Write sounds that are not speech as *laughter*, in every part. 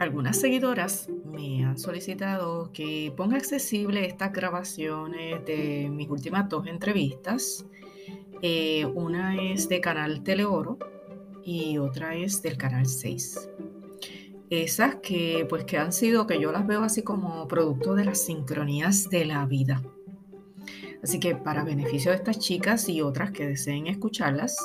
algunas seguidoras me han solicitado que ponga accesible estas grabaciones de mis últimas dos entrevistas. Eh, una es de Canal Teleoro y otra es del Canal 6. Esas que pues que han sido, que yo las veo así como producto de las sincronías de la vida. Así que para beneficio de estas chicas y otras que deseen escucharlas,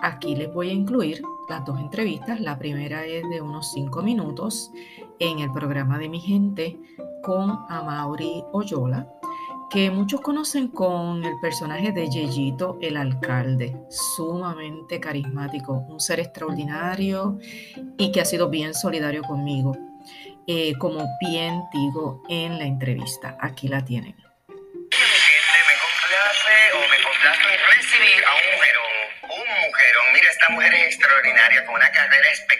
aquí les voy a incluir las dos entrevistas. La primera es de unos cinco minutos en el programa de mi gente con Amaury Oyola que muchos conocen con el personaje de Yeyito el alcalde, sumamente carismático, un ser extraordinario y que ha sido bien solidario conmigo, eh, como bien digo en la entrevista. Aquí la tienen. Extraordinaria, con una carrera espectacular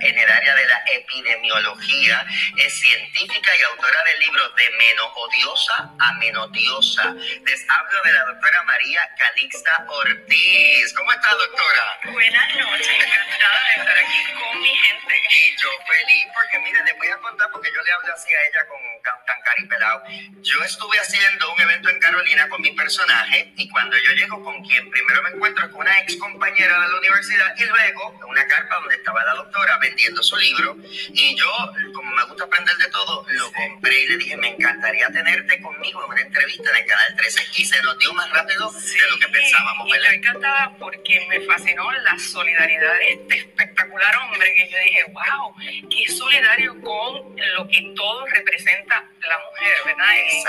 en el área de la epidemiología. Es científica y autora del libro De menos odiosa a menodiosa. Les hablo de la doctora María Calixta Ortiz. ¿Cómo está, doctora? Buenas noches, encantada de estar aquí con mi gente. Y yo feliz porque, mire, les voy a contar porque yo le hablo así a ella con tan caripelado. Yo estuve haciendo un evento en Carolina con mi personaje y cuando yo llego con quien primero me encuentro con una ex compañera de la universidad y luego una carpa donde estaba la doctora vendiendo su libro y yo, como me gusta aprender de todo, lo compré y le dije, me encantaría tenerte conmigo en una entrevista en el Canal 13 y se nos dio más rápido de lo que pensábamos, ¿verdad? Y encantada porque me fascinó la solidaridad de este espectacular hombre que yo dije, wow, qué solidario con lo que todo representa la mujer, ¿verdad?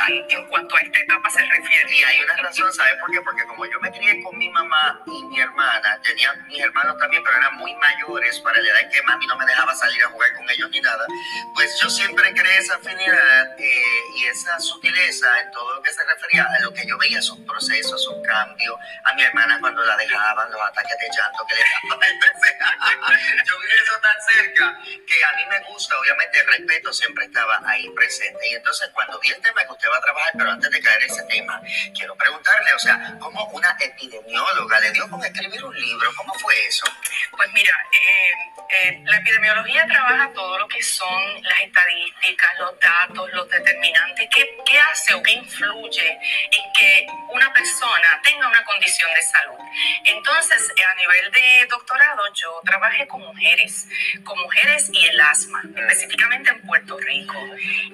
En, en, cuanto a esta etapa se refiere. Y hay una razón, ¿sabes por qué? Porque como yo me crié con mi mamá y mi hermana, tenía mis hermanos también, pero eran muy mayores para la edad que mami no me dejaba salir a jugar con ellos ni nada, pues yo siempre creé esa afinidad eh, y esa sutileza en todo lo que se refería a lo que yo veía, sus procesos, sus cambios, a mi hermana cuando la dejaban, los ataques de llanto que le daban. *laughs* yo vi eso tan cerca que a mí me gusta, obviamente el respeto siempre estaba ahí presente. Y entonces cuando vi el tema que usted va a trabajar, pero antes de caer ese tema, quiero preguntarle, o sea, ¿cómo una epidemióloga le dio con escribir un libro? ¿Cómo fue eso? Pues mira, eh, eh, la epidemiología trabaja todo lo que son las estadísticas, los datos, los determinantes, qué, qué hace o qué influye en que una persona tenga una condición de salud. Entonces, a nivel de doctorado, yo trabajé con mujeres, con mujeres y el asma, específicamente en Puerto Rico.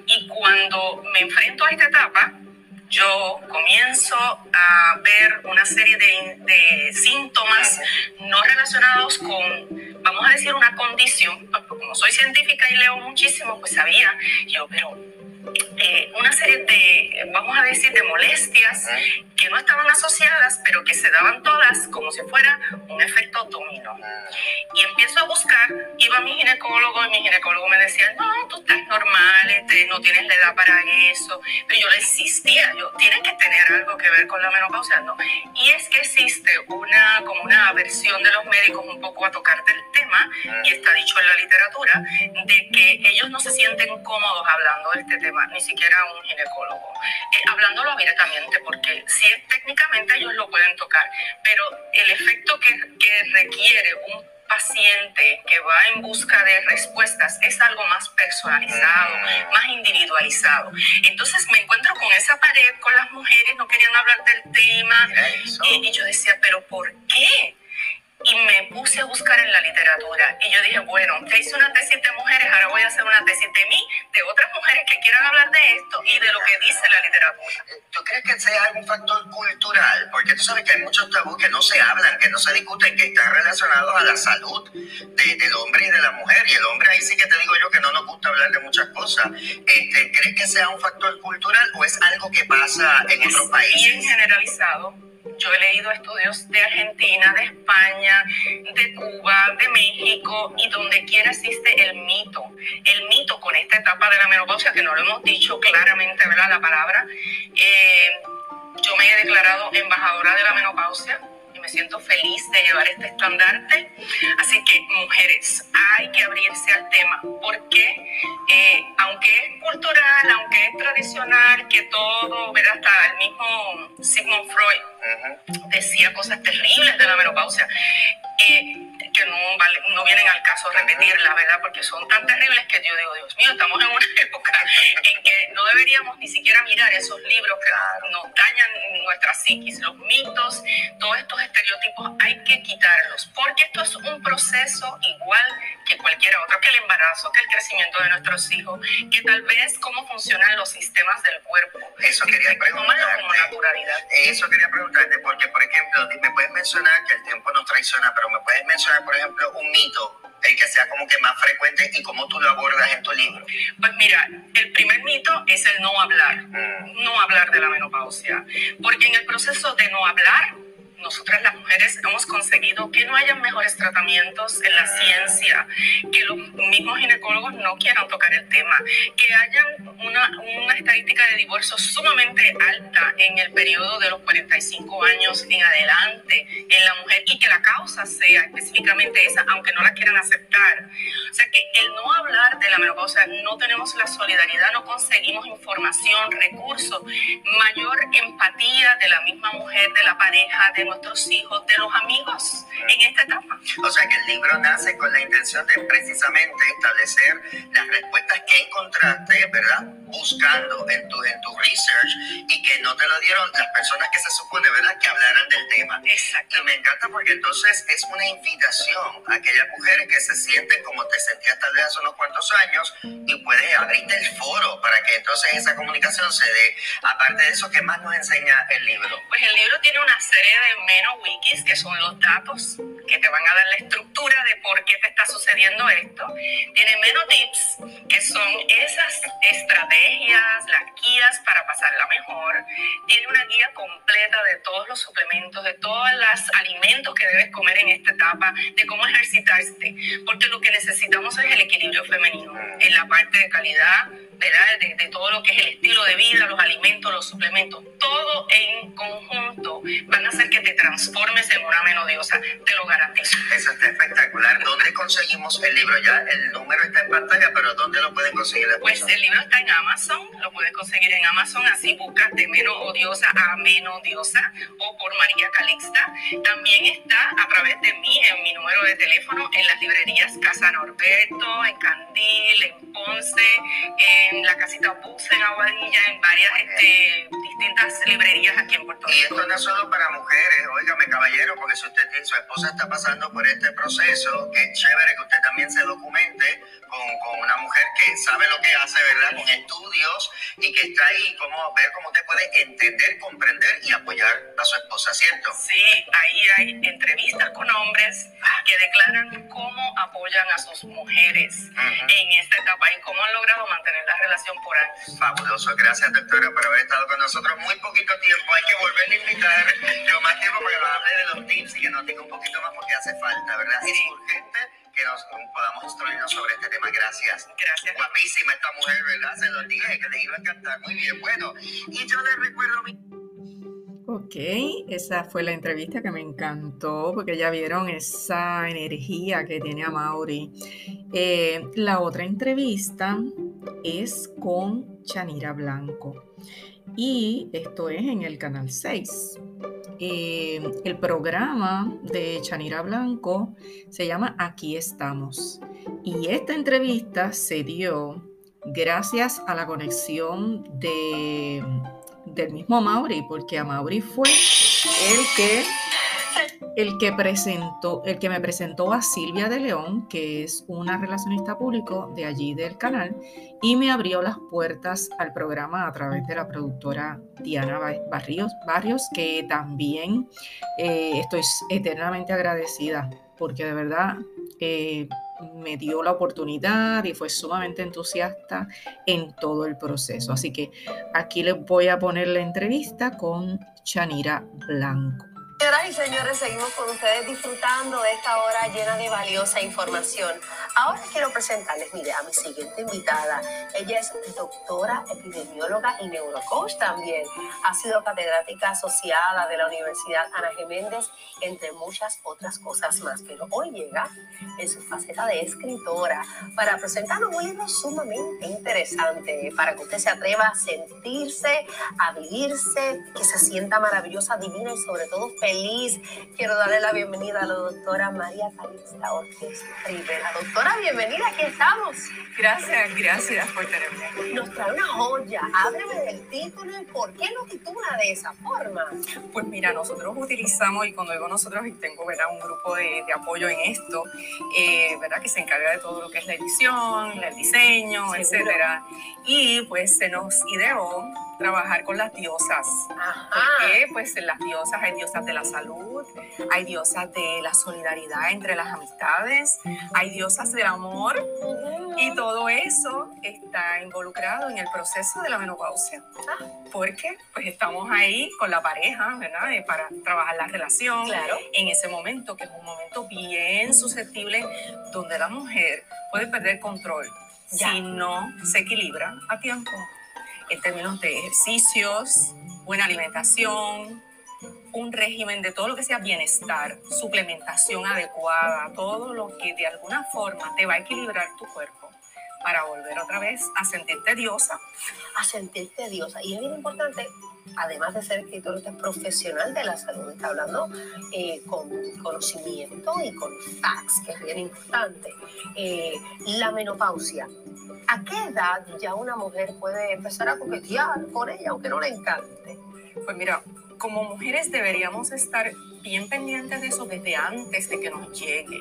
Y cuando me enfrento a esta etapa, yo comienzo a ver una serie de, de, síntomas no relacionados con, vamos a decir, una condición. Como soy científica y leo muchísimo, pues sabía yo, pero eh, una serie de, vamos a decir, de molestias que no estaban asociadas, pero que se daban todas como si fuera un efecto dominó. Y empiezo a buscar, iba a mi ginecólogo y mi ginecólogo me decía, no, tú estás normal, este, no tienes la edad para eso. Pero yo le insistía, yo, tiene que tener algo que ver con la menopausia, ¿no? Y es que existe una, como una aversión de los médicos un poco a tema, y está dicho en la literatura, de que ellos no se sienten cómodos hablando de este tema ni siquiera un ginecólogo. Eh, hablándolo abiertamente, porque sí, técnicamente ellos lo pueden tocar, pero el efecto que, que requiere un paciente que va en busca de respuestas es algo más personalizado, mm. más individualizado. Entonces me encuentro con esa pared, con las mujeres, no querían hablar del tema, y, y yo decía, pero ¿por qué? Y me puse a buscar en la literatura. Y yo dije, bueno, te hice una tesis de mujeres, ahora voy a hacer una tesis de mí, de otras mujeres que quieran hablar de esto y de lo que dice la literatura. ¿Tú crees que sea algún factor cultural? Porque tú sabes que hay muchos tabús que no se hablan, que no se discuten, que están relacionados a la salud de, del hombre y de la mujer. Y el hombre ahí sí que te digo yo que no nos gusta hablar de muchas cosas. Este, ¿Crees que sea un factor cultural o es algo que pasa en otros países? Bien generalizado yo he leído estudios de Argentina, de España, de Cuba, de México y donde quiera existe el mito. El mito con esta etapa de la menopausia, que no lo hemos dicho claramente, ¿verdad? La palabra. Eh, yo me he declarado embajadora de la menopausia me siento feliz de llevar este estandarte. Así que, mujeres, hay que abrirse al tema, porque eh, aunque es cultural, aunque es tradicional, que todo, ¿verdad? Hasta el mismo Sigmund Freud decía cosas terribles de la menopausia. Eh, que no no vienen al caso repetirla, ¿verdad? Porque son tan terribles que yo digo, Dios mío, estamos en una *laughs* época en que no deberíamos ni siquiera mirar esos libros que nos dañan nuestra psiquis, los mitos, todos estos estereotipos, hay que quitarlos, porque esto es un proceso igual que cualquier otro, que el embarazo, que el crecimiento de nuestros hijos, que tal vez cómo funcionan los sistemas del cuerpo. Eso quería preguntarte. Como naturalidad. Eso quería preguntarte, porque por ejemplo, me puedes mencionar que el tiempo nos traiciona, pero me puedes mencionar, por ejemplo, un mito el que sea como que más frecuente y cómo tú lo abordas en tu libro? Pues mira, el primer mito es el no hablar, mm. no hablar de la menopausia, porque en el proceso de no hablar, nosotras las mujeres hemos conseguido que no haya mejores tratamientos en la ciencia, que los mismos ginecólogos no quieran tocar el tema, que haya una, una estadística de divorcio sumamente alta en el periodo de los 45 años en adelante en la mujer y que la causa sea específicamente esa, aunque no la quieran aceptar. O sea que el no hablar de la menopausia, no tenemos la solidaridad, no conseguimos información, recursos, mayor empatía de la misma mujer, de la pareja, de nuestros hijos, de los amigos en esta etapa. O sea que el libro nace con la intención de precisamente establecer las respuestas que encontraste, ¿verdad? Buscando en tu, en tu research y que no te lo dieron las personas que se supone, ¿verdad? Que hablaran Exacto. Y me encanta porque entonces es una invitación a aquellas mujeres que se sienten como te sentías tal vez hace unos cuantos años y puedes abrirte el foro para que entonces esa comunicación se dé. Aparte de eso, ¿qué más nos enseña el libro? Pues el libro tiene una serie de menos wikis, que son los datos que te van a dar la estructura de por qué te está sucediendo esto. Tiene menos tips, que son esas estrategias, las guías para pasarla mejor. Tiene una guía completa de todos los suplementos, de todos los alimentos que debes comer en esta etapa, de cómo ejercitarte, porque lo que necesitamos es el equilibrio femenino en la parte de calidad de, de, todo lo que es el estilo de vida, los alimentos, los suplementos, todo en conjunto van a hacer que te transformes en una menodiosa, te lo garantizo. Eso está espectacular. ¿Dónde conseguimos el libro? Ya el número está en pantalla, pero ¿dónde lo pueden conseguir? Pues el libro está en Amazon, lo puedes conseguir en Amazon, así buscas de menos odiosa a menos odiosa o por María Calixta. También está a través de mí, en mi número de teléfono, en las librerías Casa Norberto, en Candil, en Ponce, en en la casita Bus en Aguadilla, en varias este, distintas librerías aquí en Puerto Rico. Y esto no es solo para mujeres, óigame caballero, porque si usted tiene, su esposa está pasando por este proceso, que es chévere que usted también se documente con, con, una mujer que sabe lo que hace, ¿verdad? Con estudios y que está ahí, como ver cómo usted puede entender, comprender y apoyar a su esposa, ¿cierto? Sí, ahí hay entrevistas con hombres que declaran cómo apoyan a sus mujeres en esta etapa y cómo han logrado mantener la relación por años. Fabuloso, gracias doctora por haber estado con nosotros muy poquito tiempo. Hay que volver a invitar yo más tiempo para que nos hable de los tips y que nos diga un poquito más porque hace falta, ¿verdad? Es urgente que nos podamos instruirnos sobre este tema. Gracias. Gracias. Guapísima esta mujer, ¿verdad? Se lo dije que le iba a encantar. Muy bien, bueno. Y yo le recuerdo mi... Ok, esa fue la entrevista que me encantó porque ya vieron esa energía que tiene a Mauri. Eh, la otra entrevista es con Chanira Blanco y esto es en el canal 6. Eh, el programa de Chanira Blanco se llama Aquí estamos. Y esta entrevista se dio gracias a la conexión de, del mismo Mauri, porque a Mauri fue el que el que presentó, el que me presentó a Silvia de León, que es una relacionista público de allí del canal, y me abrió las puertas al programa a través de la productora Diana Barrios, Barrios que también eh, estoy eternamente agradecida, porque de verdad eh, me dio la oportunidad y fue sumamente entusiasta en todo el proceso. Así que aquí les voy a poner la entrevista con Chanira Blanco. Señoras y señores, seguimos con ustedes disfrutando de esta hora llena de valiosa información. Ahora quiero presentarles, mire, a mi siguiente invitada. Ella es doctora epidemióloga y neurocoach también. Ha sido catedrática asociada de la Universidad Ana Geméndez, entre muchas otras cosas más. Pero hoy llega en su faceta de escritora para presentarnos un libro sumamente interesante para que usted se atreva a sentirse, a vivirse, que se sienta maravillosa, divina y sobre todo feliz. Quiero darle la bienvenida a la doctora María Calista Ortiz Rivera. Doctora, bienvenida, aquí estamos. Gracias, gracias por tenerme aquí. Nos trae una joya. Hábleme del título y por qué lo titula de esa forma. Pues mira, nosotros utilizamos, y cuando digo nosotros, y tengo ¿verdad? un grupo de, de apoyo en esto, eh, ¿verdad? que se encarga de todo lo que es la edición, el diseño, Seguro. etcétera. Y pues se nos ideó trabajar con las diosas. Ajá. Porque pues en las diosas hay diosas de la salud, hay diosas de la solidaridad entre las amistades, hay diosas del amor y todo eso está involucrado en el proceso de la menopausia. Porque pues estamos ahí con la pareja, ¿verdad? Eh, Para trabajar la relación Claro. en ese momento, que es un momento bien susceptible donde la mujer puede perder control Ya. si no se equilibra a tiempo en términos de ejercicios, buena alimentación, un régimen de todo lo que sea bienestar, suplementación adecuada, todo lo que de alguna forma te va a equilibrar tu cuerpo para volver otra vez a sentirte diosa. a sentirte diosa. Y es bien importante, además de ser escritor, usted es profesional de la salud, está hablando eh, con conocimiento y con facts, que es bien importante. Eh, la menopausia. ¿A qué edad ya una mujer puede empezar a coquetear con ella, aunque no le encante? Pues mira, como mujeres deberíamos estar bien pendientes de eso desde antes de que nos llegue.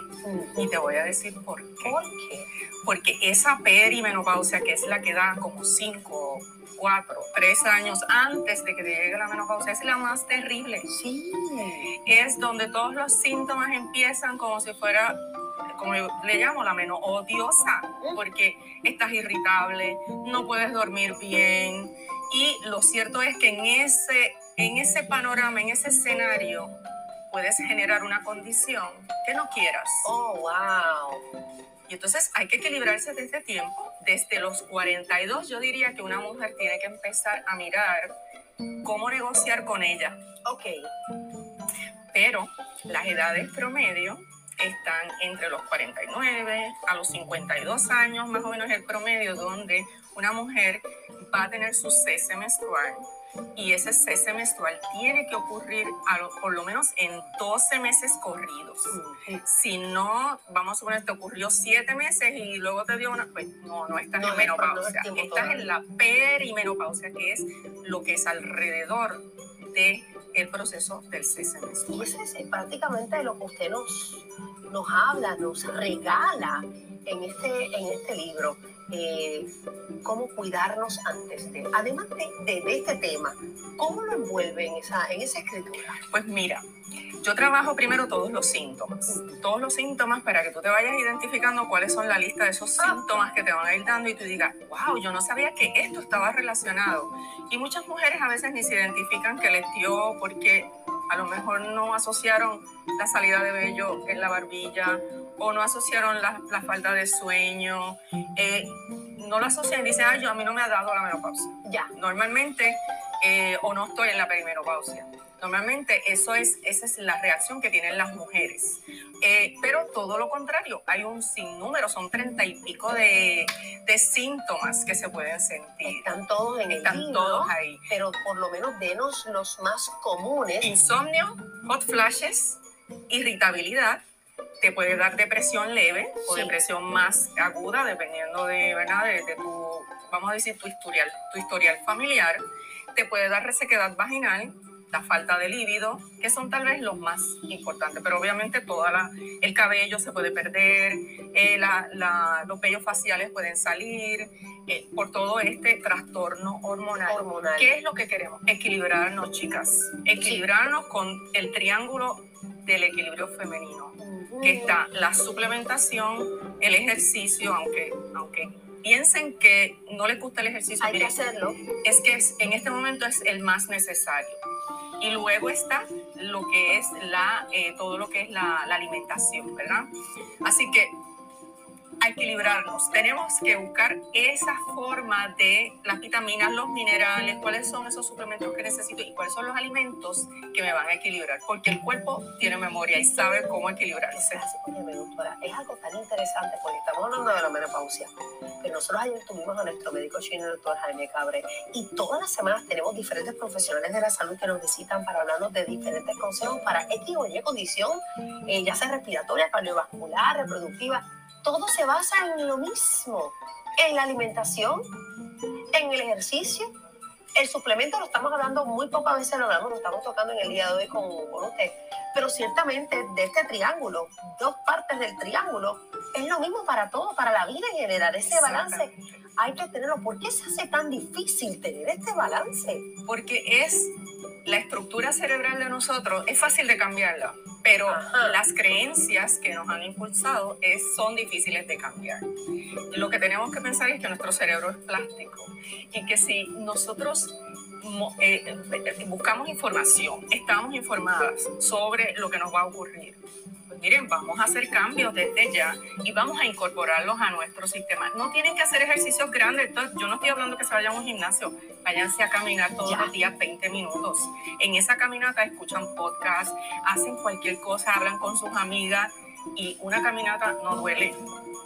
Y te voy a decir por qué. ¿Por qué? Porque esa perimenopausia, que es la que da como 5, 4, 3 años antes de que te llegue la menopausia, es la más terrible. Sí. Es donde todos los síntomas empiezan como si fuera, como yo le llamo, la menos odiosa, porque estás irritable, no puedes dormir bien. Y lo cierto es que en ese, en ese panorama, en ese escenario, puedes generar una condición que no quieras. Oh, wow. Y entonces hay que equilibrarse desde tiempo. Desde los 42 yo diría que una mujer tiene que empezar a mirar cómo negociar con ella. Ok. Pero las edades promedio están entre los 49 a los 52 años, más o menos el promedio, donde una mujer va a tener su cese menstrual. Y ese cese menstrual tiene que ocurrir a lo- por lo menos en 12 meses corridos. Si no, vamos a suponer, te ocurrió siete meses y luego te dio una, pues no, no estás No en es- no es menopausia. estás en la perimenopausia, que es lo que es alrededor de el proceso del cese Y menstrual. eso es prácticamente lo que usted nos, nos habla, nos regala en este, en este libro. Eh, cómo cuidarnos antes de. Además de, de- de este tema, ¿cómo lo envuelve en esa, en esa escritura? Pues mira, yo trabajo primero todos los síntomas, todos los síntomas para que tú te vayas identificando cuáles son la lista de esos Ah. síntomas que te van a ir dando y tú digas, wow, yo no sabía que esto estaba relacionado. Y muchas mujeres a veces ni se identifican que les dio porque a lo mejor no asociaron la salida de vello en la barbilla o no asociaron la, la falta de sueño, eh, no lo asocian y dicen, ay, yo a mí no me ha dado la menopausia Ya. normalmente eh, o no estoy en la perimenopausia. Normalmente eso es, esa es la reacción que tienen las mujeres. Eh, pero todo lo contrario, hay un sinnúmero, son treinta y pico de, de síntomas que se pueden sentir. Están todos en el Están libro, todos ahí. pero por lo menos denos los más comunes. Insomnio, hot flashes, irritabilidad, te puede dar depresión leve o Sí. depresión más aguda, dependiendo de, ¿verdad? de, de tu, vamos a decir, tu historial, tu historial familiar. Te puede dar resequedad vaginal, la falta de líbido, que son tal vez los más importantes, pero obviamente todo el cabello se puede perder, eh, la- la- los vellos faciales pueden salir, eh, por todo este trastorno hormonal. Hormonal. ¿Qué es lo que queremos? Equilibrarnos, chicas. Equilibrarnos con el triángulo del equilibrio femenino. Que está la suplementación, el ejercicio, aunque, aunque piensen que no les gusta el ejercicio, Hay que hacerlo. es que es- en este momento es el más necesario. Y luego está lo que es la, eh, todo lo que es la, la alimentación, ¿verdad? Así que a equilibrarnos. Tenemos que buscar esa forma de las vitaminas, los minerales, cuáles son esos suplementos que necesito y cuáles son los alimentos que me van a equilibrar, porque el cuerpo tiene memoria y sabe cómo equilibrarse. Oye, doctora, es algo tan interesante porque estamos hablando de la menopausia, pero nosotros ayer tuvimos a nuestro médico chino, el doctor Jaime Cabre, y todas las semanas tenemos diferentes profesionales de la salud que nos visitan para hablarnos de diferentes consejos para X o Y condición, eh, ya sea respiratoria, cardiovascular, reproductiva todo se basa en lo mismo, en la alimentación, en el ejercicio. El suplemento lo estamos hablando muy pocas veces, lo hablamos, lo estamos tocando en el día de hoy con, usted. Pero ciertamente de este triángulo, dos partes del triángulo, es lo mismo para todo, para la vida en general. Ese balance hay que tenerlo. ¿Por qué se hace tan difícil tener este balance? Porque es la estructura cerebral de nosotros, es fácil de cambiarla pero las creencias que nos han impulsado es, son difíciles de cambiar. Lo que tenemos que pensar es que nuestro cerebro es plástico y que si nosotros eh, eh, buscamos información, estamos informadas sobre lo que nos va a ocurrir, miren, vamos a hacer cambios desde ya y vamos a incorporarlos a nuestro sistema. No tienen que hacer ejercicios grandes. yo no estoy hablando que se vayan a un gimnasio, váyanse a caminar todos los días 20 minutos. En esa caminata escuchan podcast, hacen cualquier cosa, hablan con sus amigas y una caminata no duele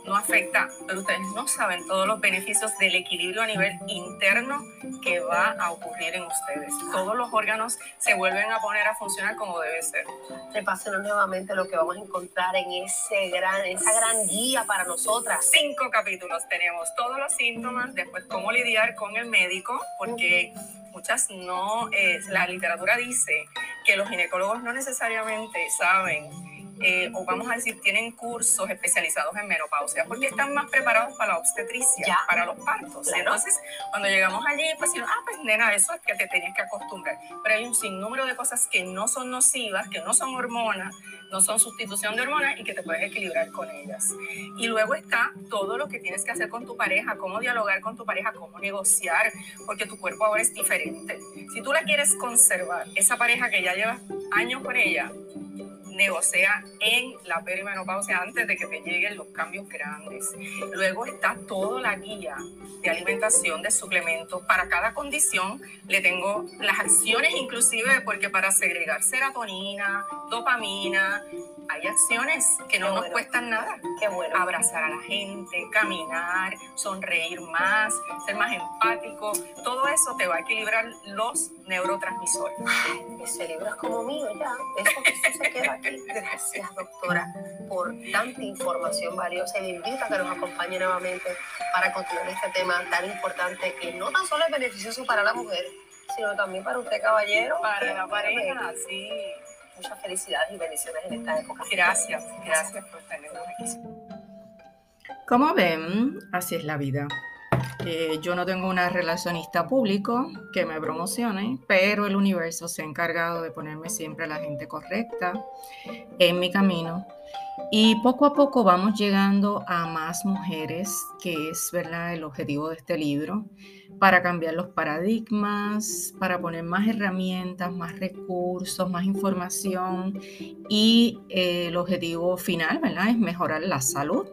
no afecta, pero ustedes no saben todos los beneficios del equilibrio a nivel interno que va a ocurrir en ustedes. Todos los órganos se vuelven a poner a funcionar como debe ser. Repásenos nuevamente lo que vamos a encontrar en ese gran, esa gran guía para nosotras. Cinco capítulos tenemos, todos los síntomas, después cómo lidiar con el médico, porque muchas no, eh, la literatura dice que los ginecólogos no necesariamente saben eh, o vamos a decir, tienen cursos especializados en menopausia, porque están más preparados para la obstetricia, para los partos. Entonces, cuando llegamos allí, pues decimos, ah, pues nena, eso es que te tenías que acostumbrar. Pero hay un sinnúmero de cosas que no son nocivas, que no son hormonas, no son sustitución de hormonas y que te puedes equilibrar con ellas. Y luego está todo lo que tienes que hacer con tu pareja, cómo dialogar con tu pareja, cómo negociar, porque tu cuerpo ahora es diferente. Si tú la quieres conservar, esa pareja que ya llevas años con ella, negocia en la perimenopausia antes de que te lleguen los cambios grandes. Luego está toda la guía de alimentación, de suplementos. Para cada condición le tengo las acciones inclusive porque para segregar serotonina, dopamina, hay acciones que no nos cuestan nada. Qué bueno. Abrazar a la gente, caminar, sonreír más, ser más empático. Todo eso te va a equilibrar los neurotransmisores. Ay, ese libro es como mío ya. Eso, eso se queda aquí. Gracias, doctora, por tanta información valiosa. Le invito a que nos acompañe nuevamente para continuar este tema tan importante que no tan solo es beneficioso para la mujer, sino también para usted, caballero. Para la pareja, sí muchas felicidades y bendiciones en esta época. Gracias, gracias por tenernos aquí. Como ven, así es la vida. Eh, yo no tengo una relacionista público que me promocione, pero el universo se ha encargado de ponerme siempre a la gente correcta en mi camino. Y poco a poco vamos llegando a más mujeres, que es ¿verdad? el objetivo de este libro para cambiar los paradigmas, para poner más herramientas, más recursos, más información y eh, el objetivo final es mejorar la salud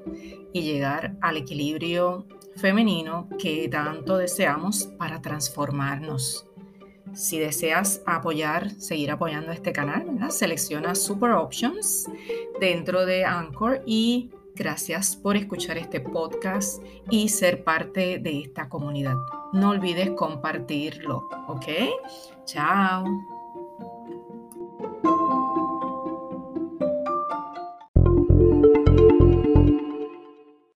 y llegar al equilibrio femenino que tanto deseamos para transformarnos. Si deseas apoyar, seguir apoyando este canal, selecciona Super Options dentro de Anchor y Gracias por escuchar este podcast y ser parte de esta comunidad. No olvides compartirlo, ¿ok? Chao.